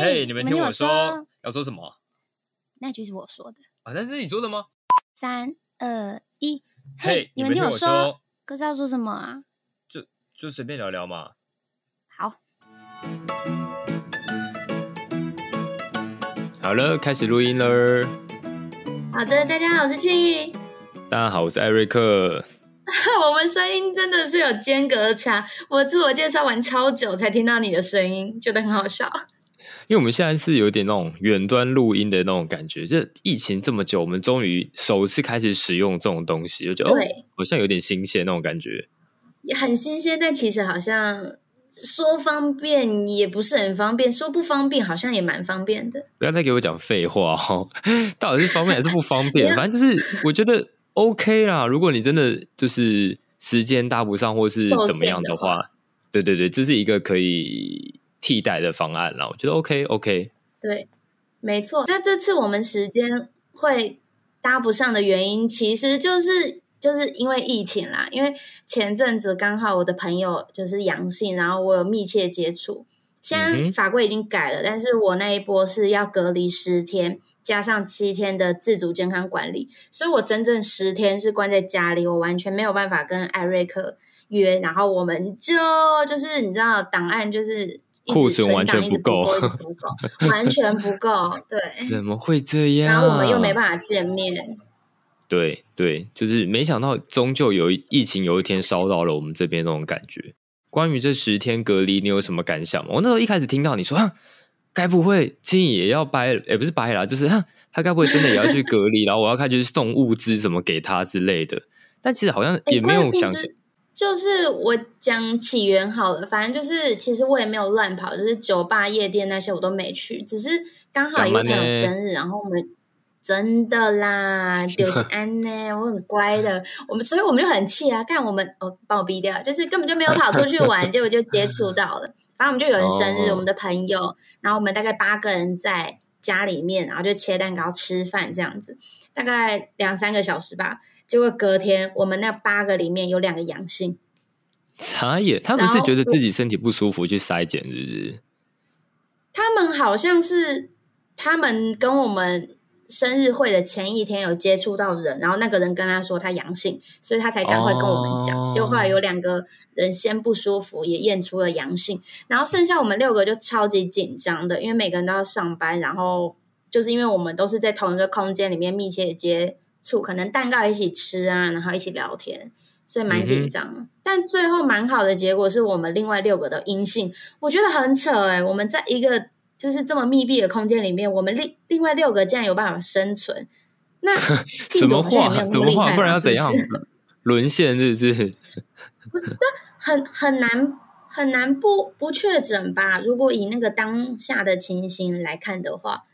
嘿，你们听我说，要说什么？那句是我说的啊，那是你说的吗？三二一，嘿，你们听我说，可是要说什么啊？就就随便聊聊嘛。好，好了，开始录音了。好的，大家好，我是庆玉。大家好，我是艾瑞克。我们声音真的是有间隔差，我自我介绍完超久才听到你的声音，觉得很好笑。因为我们现在是有点那种远端录音的那种感觉，就疫情这么久，我们终于首次开始使用这种东西，就觉得好像有点新鲜那种感觉。也很新鲜，但其实好像说方便也不是很方便，说不方便好像也蛮方便的。不要再给我讲废话哦，到底是方便还是不方便？反正就是我觉得。OK 啦，如果你真的就是时间搭不上或是怎么样的话，的话对对对，这是一个可以替代的方案啦。我觉得 OK OK。对，没错。那这次我们时间会搭不上的原因，其实就是就是因为疫情啦。因为前阵子刚好我的朋友就是阳性，然后我有密切接触。现在法规已经改了，嗯、但是我那一波是要隔离十天。加上七天的自主健康管理，所以我整整十天是关在家里，我完全没有办法跟艾瑞克约，然后我们就就是你知道，档案就是库存完全不够，不够，完全不够，对，怎么会这样？然后我们又没办法见面，对对，就是没想到，终究有疫情有一天烧到了我们这边那种感觉。关于这十天隔离，你有什么感想吗？我那时候一开始听到你说。该不会庆怡也要掰？也、欸、不是掰啦，就是他该不会真的也要去隔离？然后我要开始送物资什么给他之类的。但其实好像也没有想起、欸。就是我讲起源好了，反正就是其实我也没有乱跑，就是酒吧、夜店那些我都没去，只是刚好有朋友生日，然后我们真的啦，就是 安呢，我很乖的，我们所以我们就很气啊，看我们哦，把我逼掉，就是根本就没有跑出去玩，结果就接触到了。反正我们就有人生日，oh. 我们的朋友，然后我们大概八个人在家里面，然后就切蛋糕、吃饭这样子，大概两三个小时吧。结果隔天，我们那八个里面有两个阳性，啥也？他们是觉得自己身体不舒服去筛检，是不是？他们好像是他们跟我们。生日会的前一天有接触到人，然后那个人跟他说他阳性，所以他才赶快跟我们讲。Oh. 结果后来有两个人先不舒服，也验出了阳性，然后剩下我们六个就超级紧张的，因为每个人都要上班，然后就是因为我们都是在同一个空间里面密切接触，可能蛋糕一起吃啊，然后一起聊天，所以蛮紧张。Mm hmm. 但最后蛮好的结果是我们另外六个的阴性，我觉得很扯哎、欸，我们在一个。就是这么密闭的空间里面，我们另另外六个竟然有办法生存，那 什么话？什么话？不然要怎样？沦陷是不是？不是，很很难很难不不确诊吧？如果以那个当下的情形来看的话，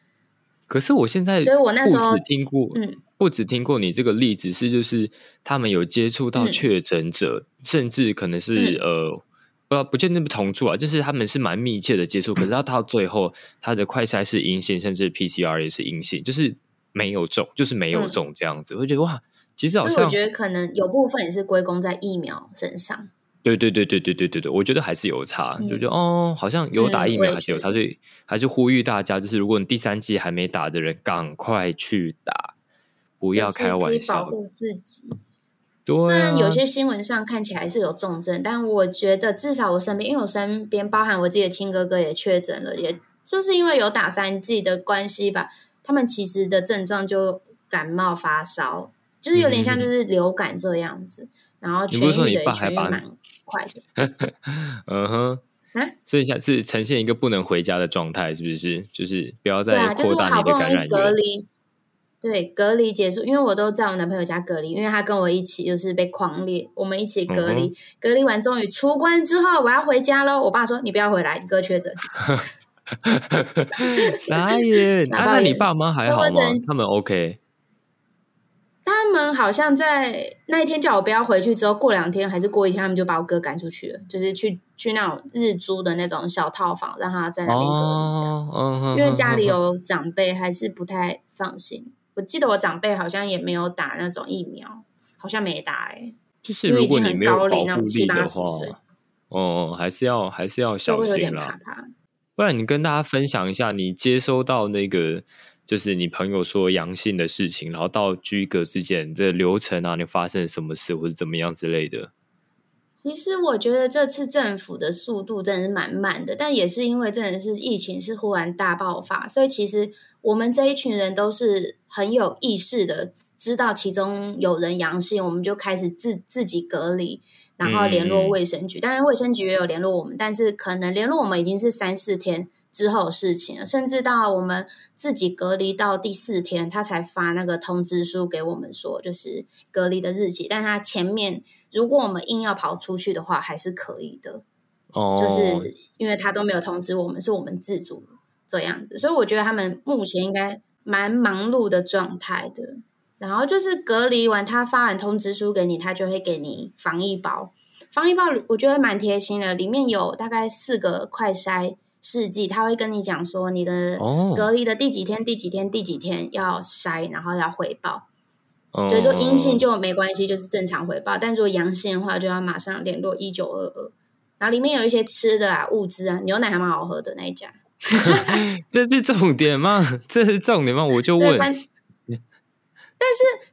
可是我现在，所以我那时候不只听过，嗯，不只听过你这个例子，是就是他们有接触到确诊者，嗯、甚至可能是、嗯、呃。不不见得不同住啊，就是他们是蛮密切的接触，可是他到最后他的快筛是阴性，甚至 PCR 也是阴性，就是没有中，就是没有中这样子。嗯、我觉得哇，其实好像我觉得可能有部分也是归功在疫苗身上。对对对对对对对对，我觉得还是有差，嗯、就觉得哦，好像有打疫苗还是有差，嗯、所以还是呼吁大家，就是如果你第三季还没打的人，赶快去打，不要开玩笑，保护自己。虽然有些新闻上看起来是有重症，但我觉得至少我身边，因为我身边包含我自己的亲哥哥也确诊了，也就是因为有打三剂的关系吧。他们其实的症状就感冒发烧，就是有点像就是流感这样子，嗯、然后痊愈的也痊愈蛮快的。嗯哼，啊，所以下次呈现一个不能回家的状态，是不是？就是不要再扩大你的感染源。对，隔离结束，因为我都在我男朋友家隔离，因为他跟我一起就是被狂烈，我们一起隔离，嗯、隔离完终于出关之后，我要回家喽。我爸说：“你不要回来，你哥确诊。”傻眼。啊，那你爸妈还好吗？他们 OK？他们好像在那一天叫我不要回去之后，过两天还是过一天，他们就把我哥赶出去了，就是去去那种日租的那种小套房，让他在那边隔离这样。哦、因为家里有长辈，还是不太放心。我记得我长辈好像也没有打那种疫苗，好像没打哎、欸，就是如果你没有保护力的话，哦、嗯，还是要还是要小心啦。不然你跟大家分享一下，你接收到那个就是你朋友说阳性的事情，然后到居隔之间这流程啊，你发生什么事或者怎么样之类的。其实我觉得这次政府的速度真的是蛮慢的，但也是因为真的是疫情是忽然大爆发，所以其实我们这一群人都是很有意识的，知道其中有人阳性，我们就开始自自己隔离，然后联络卫生局。当然卫生局也有联络我们，但是可能联络我们已经是三四天之后的事情了，甚至到我们自己隔离到第四天，他才发那个通知书给我们说，就是隔离的日期，但他前面。如果我们硬要跑出去的话，还是可以的。哦，就是因为他都没有通知我们，是我们自主这样子，所以我觉得他们目前应该蛮忙碌的状态的。然后就是隔离完，他发完通知书给你，他就会给你防疫包。防疫包我觉得蛮贴心的，里面有大概四个快筛试剂，他会跟你讲说你的隔离的第几天、第几天、第几天要筛，然后要汇报。对，说阴性就没关系，就是正常回报。但如果阳性的话，就要马上联络一九二二。然后里面有一些吃的啊，物资啊，牛奶还蛮好喝的那一家。这是重点吗？这是重点吗？我就问。但是，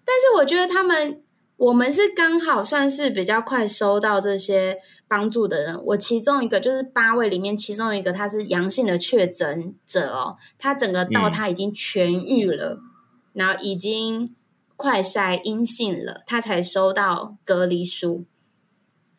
但是我觉得他们，我们是刚好算是比较快收到这些帮助的人。我其中一个就是八位里面，其中一个他是阳性的确诊者哦，他整个到他已经痊愈了，嗯、然后已经。快筛阴性了，他才收到隔离书。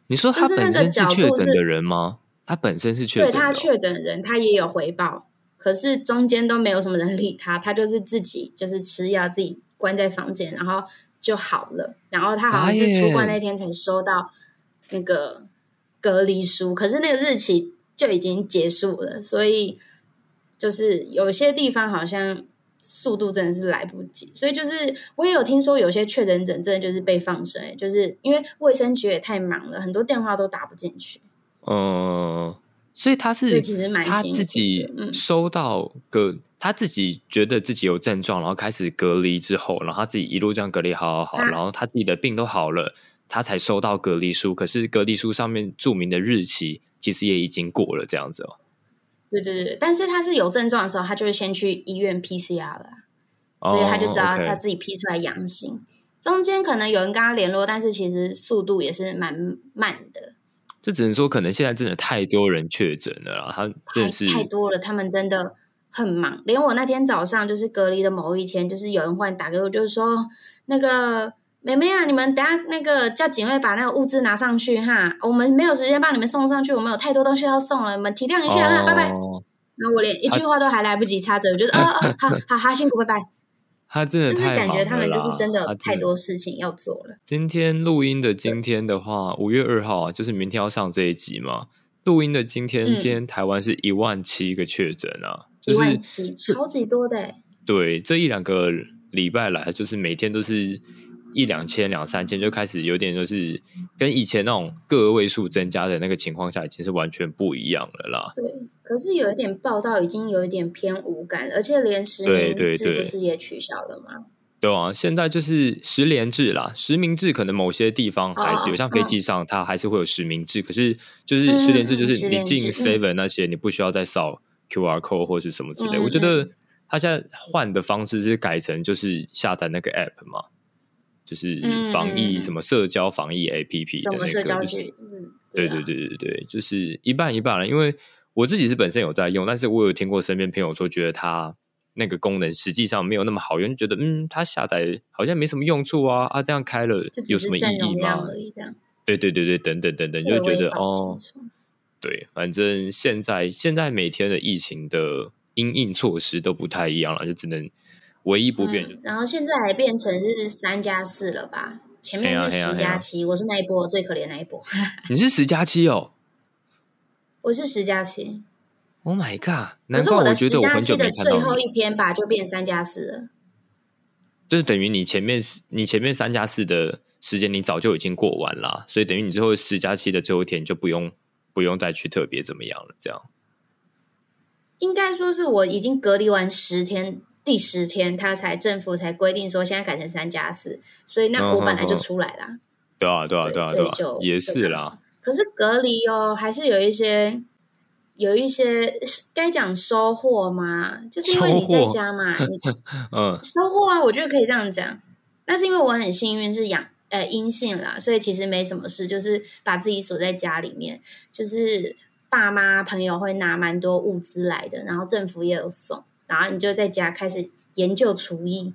你说他本身是确诊的人吗？他本身是确诊，对，他确诊的人，他也有回报，可是中间都没有什么人理他，他就是自己就是吃药，自己关在房间，然后就好了。然后他好像是出关那天才收到那个隔离书，可是那个日期就已经结束了，所以就是有些地方好像。速度真的是来不及，所以就是我也有听说有些确诊者真的就是被放生，就是因为卫生局也太忙了，很多电话都打不进去。嗯，所以他是其实蛮他自己收到个，嗯、他自己觉得自己有症状，然后开始隔离之后，然后他自己一路这样隔离，好好好，啊、然后他自己的病都好了，他才收到隔离书。可是隔离书上面注明的日期其实也已经过了，这样子哦。对对对，但是他是有症状的时候，他就会先去医院 PCR 了，所以他就知道他自己 P 出来阳性。Oh. 中间可能有人跟他联络，但是其实速度也是蛮慢的。就只能说，可能现在真的太多人确诊了啦，他真是太，太多了，他们真的很忙。连我那天早上就是隔离的某一天，就是有人忽然打给我，就是说那个。妹妹啊，你们等下那个叫警卫把那个物资拿上去哈，我们没有时间帮你们送上去，我们有太多东西要送了，你们体谅一下哈，拜拜。然后我连一句话都还来不及插嘴，我觉得啊啊，好好好，辛苦，拜拜。他真的就是感觉他们就是真的太多事情要做了。今天录音的今天的话，五月二号啊，就是明天要上这一集嘛。录音的今天，今天台湾是一万七个确诊啊，一万七，超级多的。对，这一两个礼拜来，就是每天都是。一两千、两三千就开始有点，就是跟以前那种个位数增加的那个情况下，已经是完全不一样了啦。对，可是有一点报道已经有一点偏无感，而且连实名制不是也取消了吗？对啊，现在就是实联制啦。实名制可能某些地方还是有，哦、像飞机上它还是会有实名制，哦、可是就是实联制，就是你进 Seven 那些，你不需要再扫 QR code 或是什么之类。嗯、我觉得他现在换的方式是改成就是下载那个 App 嘛。就是防疫什么社交防疫 APP 的那个，就是对对对对对，就是一半一半了。因为我自己是本身有在用，但是我有听过身边朋友说，觉得它那个功能实际上没有那么好用，觉得嗯，它下载好像没什么用处啊啊，这样开了有什么意义吗？对对对对，等等等等，就觉得哦，对，反正现在现在每天的疫情的因应措施都不太一样了，就只能。唯一不变、嗯，然后现在还变成是三加四了吧？前面是十加七，我是那一波最可怜那一波。你是十加七哦？我是十加七。Oh my god！难怪我觉得我很久没看到你。可是我的十加七的最后一天吧，就变三加四了。就是等于你前面你前面三加四的时间，你早就已经过完了，所以等于你最后十加七的最后一天就不用不用再去特别怎么样了。这样应该说是我已经隔离完十天。第十天，他才政府才规定说，现在改成三加四，所以那我本来就出来啦。对啊，对啊，对啊，对啊，也是啦。可是隔离哦，还是有一些有一些该讲收获吗？就是因为你在家嘛，你 嗯，收获啊，我觉得可以这样讲。那是因为我很幸运是阳呃阴性啦，所以其实没什么事，就是把自己锁在家里面，就是爸妈朋友会拿蛮多物资来的，然后政府也有送，然后你就在家开始研究厨艺。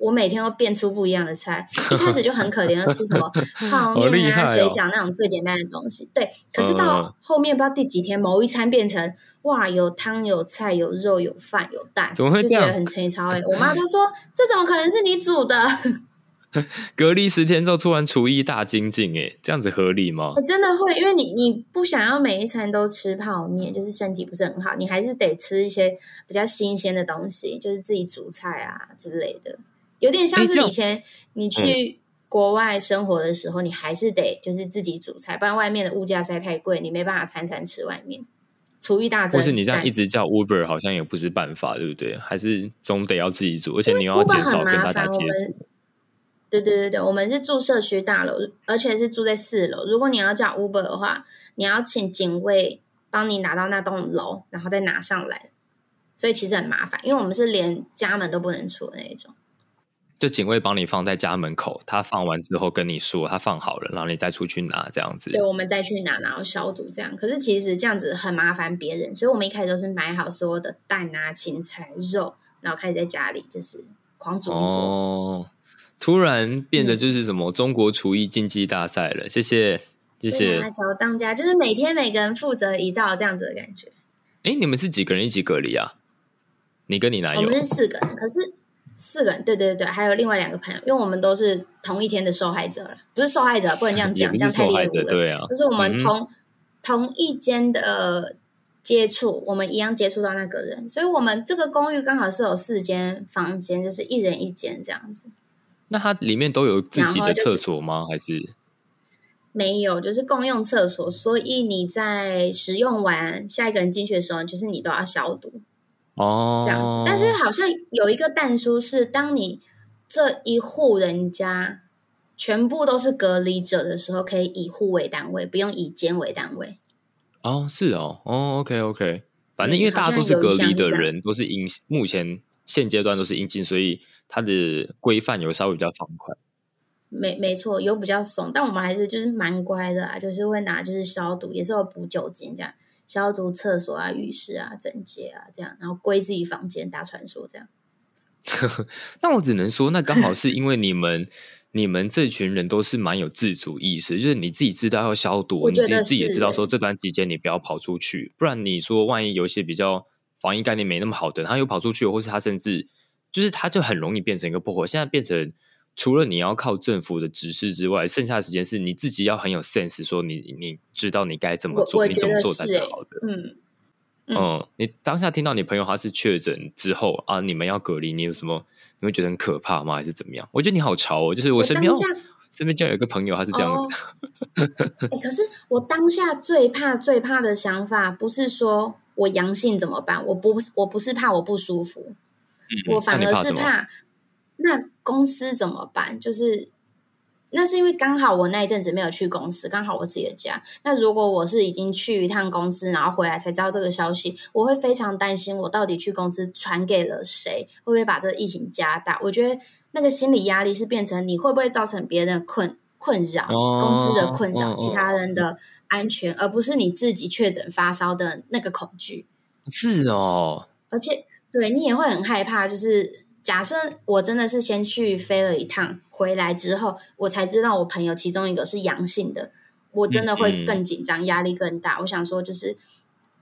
我每天都变出不一样的菜，一开始就很可怜，吃什么 泡面啊、哦、水饺那种最简单的东西。对，可是到后面不知道第几天，某一餐变成哇，有汤有菜有肉有饭有蛋，怎么会这样？就觉得很粗糙哎。我妈都说，这怎么可能是你煮的？隔离十天之后突然厨艺大精进哎，这样子合理吗？我真的会，因为你你不想要每一餐都吃泡面，就是身体不是很好，你还是得吃一些比较新鲜的东西，就是自己煮菜啊之类的。有点像是以前你去国外生活的时候，你还是得就是自己煮菜，不然外面的物价实在太贵，你没办法餐餐吃外面。厨艺大增，或是你这样一直叫 Uber，好像也不是办法，对不对？还是总得要自己煮，而且你又要减少跟大家接触。对对对对，我们是住社区大楼，而且是住在四楼。如果你要叫 Uber 的话，你要请警卫帮你拿到那栋楼，然后再拿上来，所以其实很麻烦，因为我们是连家门都不能出的那一种。就警卫帮你放在家门口，他放完之后跟你说他放好了，然后你再出去拿这样子。对，我们再去拿，然后消毒这样。可是其实这样子很麻烦别人，所以我们一开始都是买好所有的蛋啊、青菜、肉，然后开始在家里就是狂煮。哦，突然变得就是什么中国厨艺竞技大赛了。嗯、谢谢，谢谢。小当家就是每天每个人负责一道这样子的感觉。哎，你们是几个人一起隔离啊？你跟你男友？我们是四个人，可是。四个人，对对对，还有另外两个朋友，因为我们都是同一天的受害者了，不是受害者，不能这样讲，这样太猎奇了。对啊，就是我们同、嗯、同一间的接触，我们一样接触到那个人，所以我们这个公寓刚好是有四间房间，就是一人一间这样子。那它里面都有自己的厕所吗？还是没有？就是共用厕所，所以你在使用完下一个人进去的时候，就是你都要消毒。哦，这样子，但是好像有一个但书是，当你这一户人家全部都是隔离者的时候，可以以户为单位，不用以间为单位。哦，是哦，哦，OK OK，反正因为大家都是隔离的人，都是阴，目前现阶段都是阴性，所以它的规范有稍微比较放宽。没没错，有比较松，但我们还是就是蛮乖的啊，就是会拿就是消毒，也是有补酒精这样。消毒厕所啊、浴室啊、整洁啊，这样，然后归自己房间打传说这样。那我只能说，那刚好是因为你们你们这群人都是蛮有自主意识，就是你自己知道要消毒，你自己自己也知道说这段期间你不要跑出去，不然你说万一有一些比较防疫概念没那么好的，他又跑出去，或是他甚至就是他就很容易变成一个破口，现在变成。除了你要靠政府的指示之外，剩下的时间是你自己要很有 sense，说你你知道你该怎么做，你怎么做才是好的。嗯嗯，嗯，你当下听到你朋友他是确诊之后啊，你们要隔离，你有什么？你会觉得很可怕吗？还是怎么样？我觉得你好潮哦，就是我身边、哦、身边就有一个朋友他是这样子。哦欸、可是我当下最怕最怕的想法不是说我阳性怎么办？我不我不是怕我不舒服，嗯、我反而是怕。那公司怎么办？就是那是因为刚好我那一阵子没有去公司，刚好我自己的家。那如果我是已经去一趟公司，然后回来才知道这个消息，我会非常担心，我到底去公司传给了谁？会不会把这个疫情加大？我觉得那个心理压力是变成你会不会造成别人的困困扰，公司的困扰，其他人的安全，而不是你自己确诊发烧的那个恐惧。是哦，而且对你也会很害怕，就是。假设我真的是先去飞了一趟，回来之后我才知道我朋友其中一个是阳性的，我真的会更紧张，压力更大。我想说，就是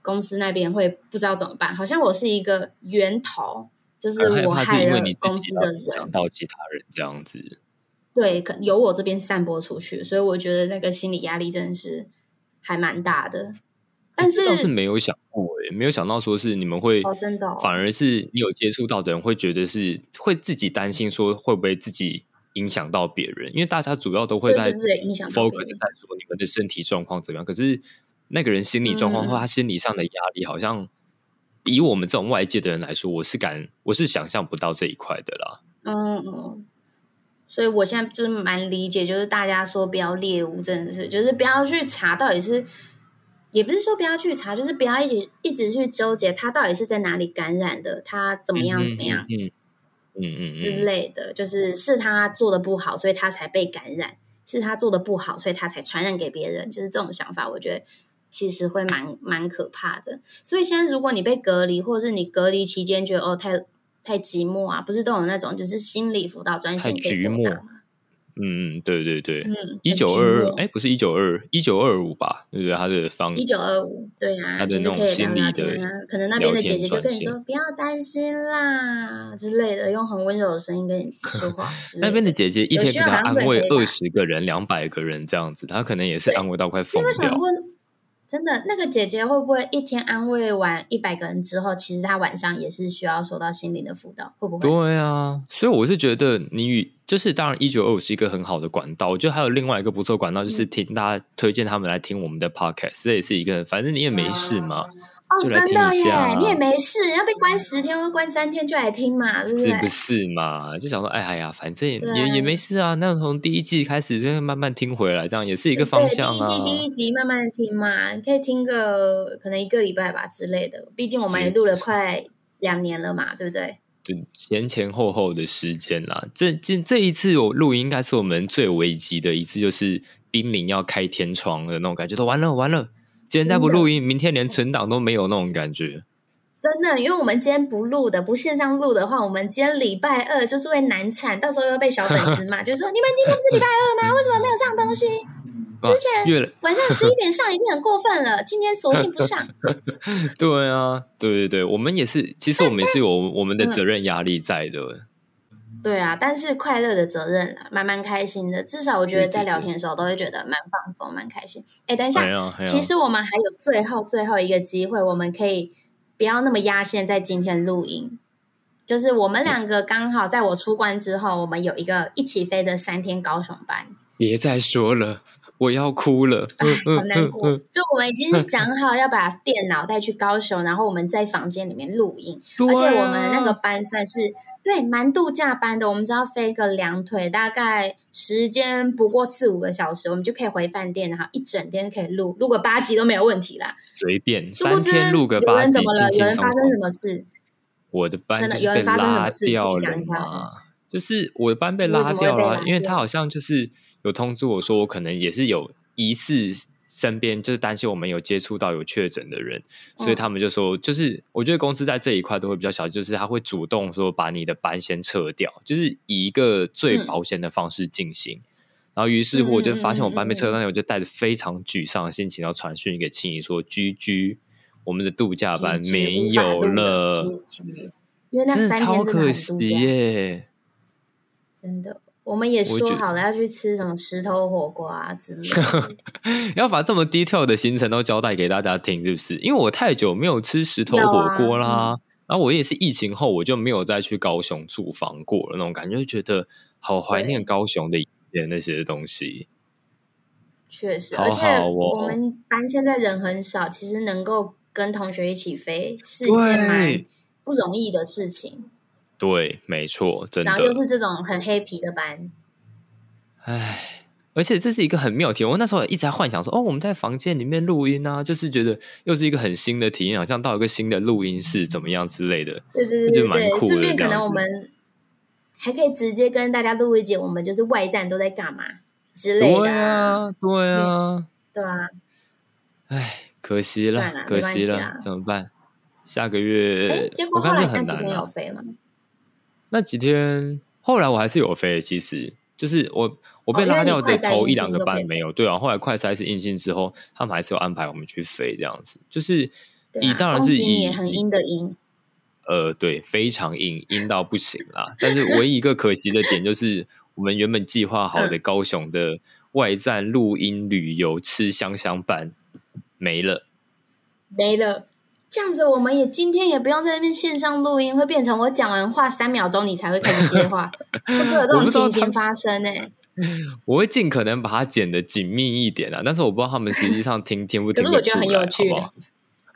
公司那边会不知道怎么办，好像我是一个源头，就是我害了公司的人，想到其他人这样子。对，可由我这边散播出去，所以我觉得那个心理压力真的是还蛮大的。但是倒是没有想过，诶，没有想到说是你们会真的，反而是你有接触到的人会觉得是会自己担心说会不会自己影响到别人，因为大家主要都会在 focus 在说你们的身体状况怎么样，可是那个人心理状况或他心理上的压力，好像以我们这种外界的人来说，我是敢我是想象不到这一块的啦。嗯嗯，所以我现在就是蛮理解，就是大家说不要猎物，真的是就是不要去查到底是。也不是说不要去查，就是不要一直一直去纠结他到底是在哪里感染的，他怎么样怎么样，嗯嗯嗯之类的，就是是他做的不好，所以他才被感染；是他做的不好，所以他才传染给别人。就是这种想法，我觉得其实会蛮蛮可怕的。所以现在如果你被隔离，或者是你隔离期间觉得哦太太寂寞啊，不是都有那种就是心理辅导专线可以拨打吗？嗯嗯，对对对，一九二二，哎，不是一九二一九二五吧？对不对？他的方一九二五，对啊，他的那种心理的，可能那边的姐姐就跟你说不要担心啦之类的，用很温柔的声音跟你 说话。那边的姐姐一天给他安慰二十个人、两百个人这样子，他可能也是安慰到快疯掉。真的，那个姐姐会不会一天安慰完一百个人之后，其实她晚上也是需要受到心灵的辅导？会不会？对啊，所以我是觉得你与就是当然一九二五是一个很好的管道，我觉得还有另外一个不错管道，就是听大家推荐他们来听我们的 podcast，这也是一个，反正你也没事嘛。嗯哦，真的耶！你也没事，要被关十天或关三天就来听嘛，是不是？是不是嘛？就想说，哎呀，反正也也，也没事啊。那从第一季开始就慢慢听回来，这样也是一个方向啊。第一季第一集慢慢听嘛，你可以听个可能一个礼拜吧之类的。毕竟我们也录了快两年了嘛，对不对？就前前后后的时间啦。这这这一次我录音应该是我们最危急的一次，就是濒临要开天窗的那种感觉，都完了完了。今天再不录音，明天连存档都没有那种感觉。真的，因为我们今天不录的，不线上录的话，我们今天礼拜二就是会难产，到时候又被小粉丝骂，就说你们今天不是礼拜二吗？为什么没有上东西？之前晚上 十一点上已经很过分了，今天索性不上。对啊，对对对，我们也是，其实我们也是有我们的责任压力在的。嗯对啊，但是快乐的责任啦，蛮蛮开心的。至少我觉得在聊天的时候都会觉得蛮放松、蛮开心。哎，等一下，其实我们还有最后最后一个机会，我们可以不要那么压线在今天录音。就是我们两个刚好在我出关之后，我们有一个一起飞的三天高雄班。别再说了。我要哭了，唉，好难过。就我们已经讲好要把电脑带去高雄，然后我们在房间里面录音，啊、而且我们那个班算是对蛮度假班的。我们只要飞个两腿，大概时间不过四五个小时，我们就可以回饭店，然后一整天可以录录个八集都没有问题啦。随便，三天录个八集，有人怎么了？有人发生什么事？我的班就是被拉掉了嘛？就是我的班被拉掉了，因为他好像就是。有通知我说，我可能也是有疑似身边就是担心我们有接触到有确诊的人，所以他们就说，就是我觉得公司在这一块都会比较小，就是他会主动说把你的班先撤掉，就是以一个最保险的方式进行。嗯、然后于是乎我就发现我班被撤掉，我就带着非常沮丧的心情，要传讯给青怡说居居我们的度假班没有了，真的超可惜耶，真的。”我们也说好了要去吃什么石头火锅啊之类的，要把这么 detail 的行程都交代给大家听，是不是？因为我太久没有吃石头火锅啦，啊嗯、然后我也是疫情后我就没有再去高雄住房过了，那种感觉就觉得好怀念高雄的那些东西。确实，而且我们班现在人很少，其实能够跟同学一起飞是一件蛮不容易的事情。对，没错，真的。然后又是这种很黑皮的班，哎，而且这是一个很妙的体验。我那时候也一直在幻想说，哦，我们在房间里面录音啊，就是觉得又是一个很新的体验，好像到一个新的录音室怎么样之类的。对对对对，蛮酷的。顺便可能我们还可以直接跟大家录一节，我们就是外站都在干嘛之类的。对啊，对啊，对啊。哎，可惜了，可惜了，怎么办？下个月，哎，结果后来那几天有飞吗？那几天后来我还是有飞，其实就是我我被拉掉的头一两个班没有，对啊，后来快筛是阴性之后，他们还是有安排我们去飞这样子，就是以当然是以很阴的阴，呃，对，非常硬阴到不行啦。但是唯一一个可惜的点就是，我们原本计划好的高雄的外站录音旅游吃香香班没了，没了。这样子，我们也今天也不用在那边线上录音，会变成我讲完话三秒钟，你才会开始接话，就会有这种情形发生呢、欸。我会尽可能把它剪的紧密一点啊，但是我不知道他们实际上听听不听得出来。可是我觉得很有趣，好不好？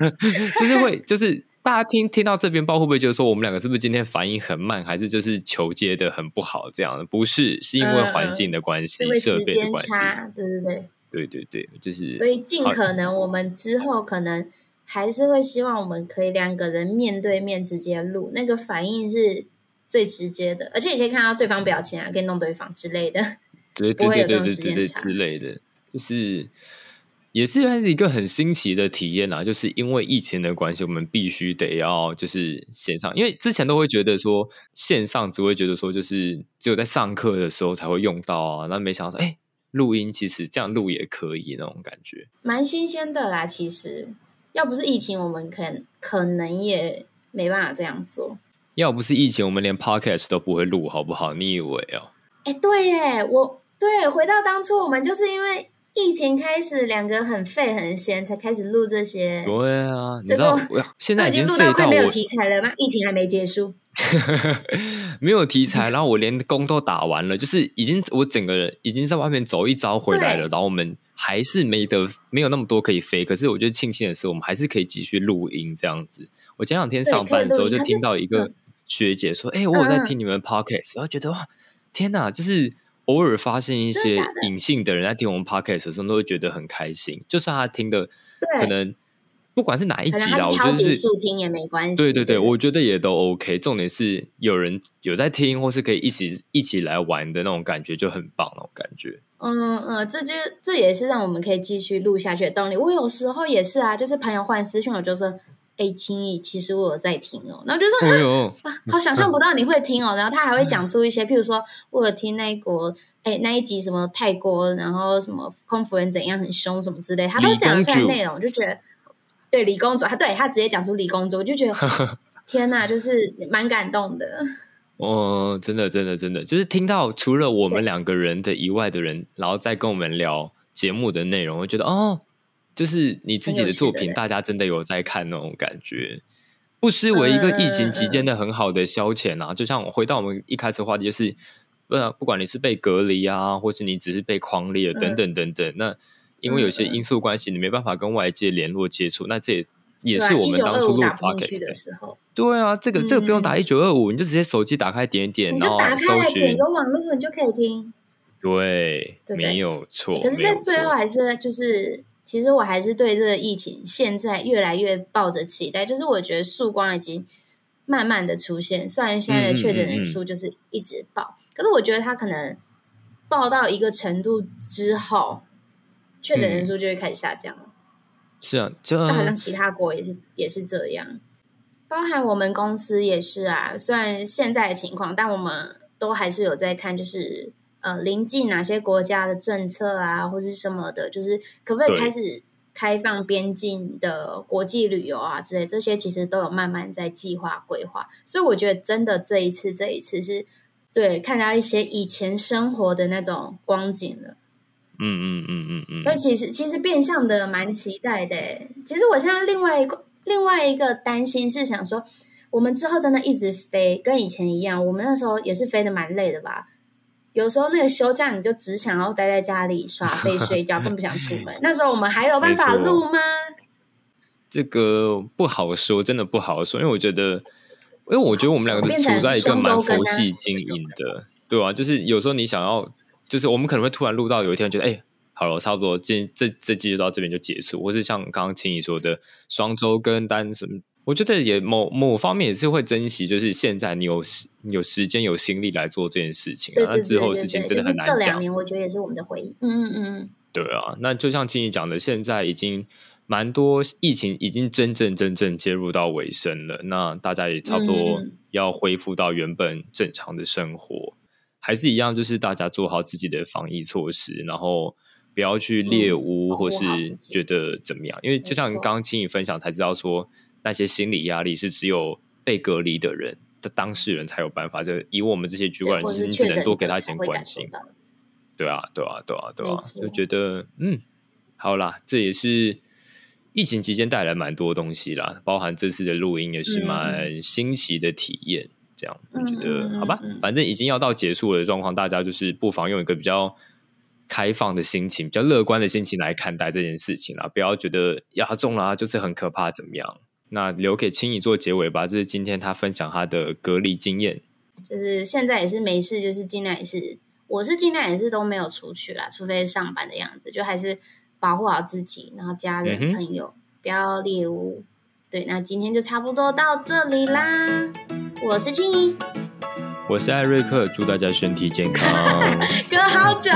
就是会，就是大家听听到这边，不知道会不会觉得说我们两个是不是今天反应很慢，还是就是球接的很不好？这样的不是，是因为环境的关系、设备的关系，对对对。对对对，就是所以尽可能我们之后可能还是会希望我们可以两个人面对面直接录，那个反应是最直接的，而且也可以看到对方表情啊，可以弄对方之类的，对对对对对对对之类的，就是。也是算是一个很新奇的体验啊！就是因为疫情的关系，我们必须得要就是线上，因为之前都会觉得说线上只会觉得说就是只有在上课的时候才会用到啊，那没想到说哎，录音其实这样录也可以那种感觉，蛮新鲜的啦。其实要不是疫情，我们可能可能也没办法这样做。要不是疫情，我们连 podcast 都不会录，好不好？你以为哦？哎，对耶，我对，回到当初，我们就是因为。疫情开始，两个很废很闲，才开始录这些。对啊，你知道，现在已经录到快没有题材了吗？疫情还没结束，没有题材，然后我连工都打完了，就是已经我整个人已经在外面走一遭回来了，然后我们还是没得没有那么多可以飞。可是我觉得庆幸的是，我们还是可以继续录音这样子。我前两天上班的时候就听到一个学姐说：“哎、欸，我有在听你们 podcast，、嗯、然后觉得哇，天哪，就是。”偶尔发现一些隐性的人在听我们 podcast 的时候，都会觉得很开心。就算他听的可能不管是哪一集啦，我觉得是听也没关系。对对对，我觉得也都 OK。重点是有人有在听，或是可以一起一起来玩的那种感觉，就很棒那种感觉。嗯嗯，这就这也是让我们可以继续录下去的动力。我有时候也是啊，就是朋友换私讯，我就说。哎，轻易，其实我有在听哦，然后就说，哎呦，好想象不到你会听哦，然后他还会讲出一些，譬如说，我有听那一国，哎，那一集什么泰国，然后什么空服人怎样很凶什么之类，他都讲出来内容，我就觉得，对李公主，他对他直接讲出李公主，我就觉得，天哪，就是蛮感动的。哦，真的，真的，真的，就是听到除了我们两个人的以外的人，然后再跟我们聊节目的内容，我觉得哦。就是你自己的作品，大家真的有在看那种感觉，不失为一个疫情期间的很好的消遣啊！就像我回到我们一开始话题，就是不不管你是被隔离啊，或是你只是被框列等等等等，那因为有些因素关系，你没办法跟外界联络接触，那这也也是我们当初录 podcast 的时候。对啊，这个这个不用打一九二五，你就直接手机打开点点，然后搜寻有网络你就可以听。对，没有错。可是，在最后还是就是。其实我还是对这个疫情现在越来越抱着期待，就是我觉得曙光已经慢慢的出现，虽然现在的确诊人数就是一直爆，嗯嗯嗯，可是我觉得它可能爆到一个程度之后，确诊人数就会开始下降了。是啊，就，就好像其他国也是也是这样，包含我们公司也是啊。虽然现在的情况，但我们都还是有在看，就是。呃，临近哪些国家的政策啊，或是什么的，就是可不可以开始开放边境的国际旅游啊之类，这些其实都有慢慢在计划规划。所以我觉得，真的这一次，这一次是对看到一些以前生活的那种光景了。嗯嗯嗯嗯嗯。所以其实其实变相的蛮期待的。其实我现在另外一个另外一个担心是想说，我们之后真的一直飞，跟以前一样，我们那时候也是飞的蛮累的吧。有时候那个休假，你就只想要待在家里耍 废睡觉，更不想出门。那时候我们还有办法录吗？这个不好说，真的不好说。因为我觉得，因为我觉得我们两个都处在一个蛮佛系经营的，对啊，就是有时候你想要，就是我们可能会突然录到有一天觉得，哎，好了，差不多，今这这季就到这边就结束，或是像刚刚青怡说的双周跟单什么。我觉得也某某方面也是会珍惜，就是现在你有时有时间有心力来做这件事情啊，那之后事情真的很难讲。这两年我觉得也是我们的回忆。嗯嗯嗯。对啊，那就像青怡讲的，现在已经蛮多疫情已经真正真正介入到尾声了，那大家也差不多要恢复到原本正常的生活，嗯、还是一样，就是大家做好自己的防疫措施，然后不要去猎巫、嗯、或是觉得怎么样，因为就像刚刚青怡分享才知道说。那些心理压力是只有被隔离的人的当事人才有办法，就以我们这些局外人，就是你只能多给他一点关心。对啊，对啊，对啊，对啊，就觉得嗯，好啦，这也是疫情期间带来蛮多东西啦，包含这次的录音也是蛮新奇的体验。嗯、这样我觉得好吧，反正已经要到结束了的状况，大家就是不妨用一个比较开放的心情、比较乐观的心情来看待这件事情啦，不要觉得压中了就是很可怕怎么样。那留给青怡做结尾吧，这是今天他分享他的隔离经验。就是现在也是没事，就是尽量也是我是尽量也是都没有出去啦，除非上班的样子，就还是保护好自己，然后家人、嗯、朋友不要猎巫。对，那今天就差不多到这里啦。我是青怡，我是艾瑞克，祝大家身体健康。隔好久。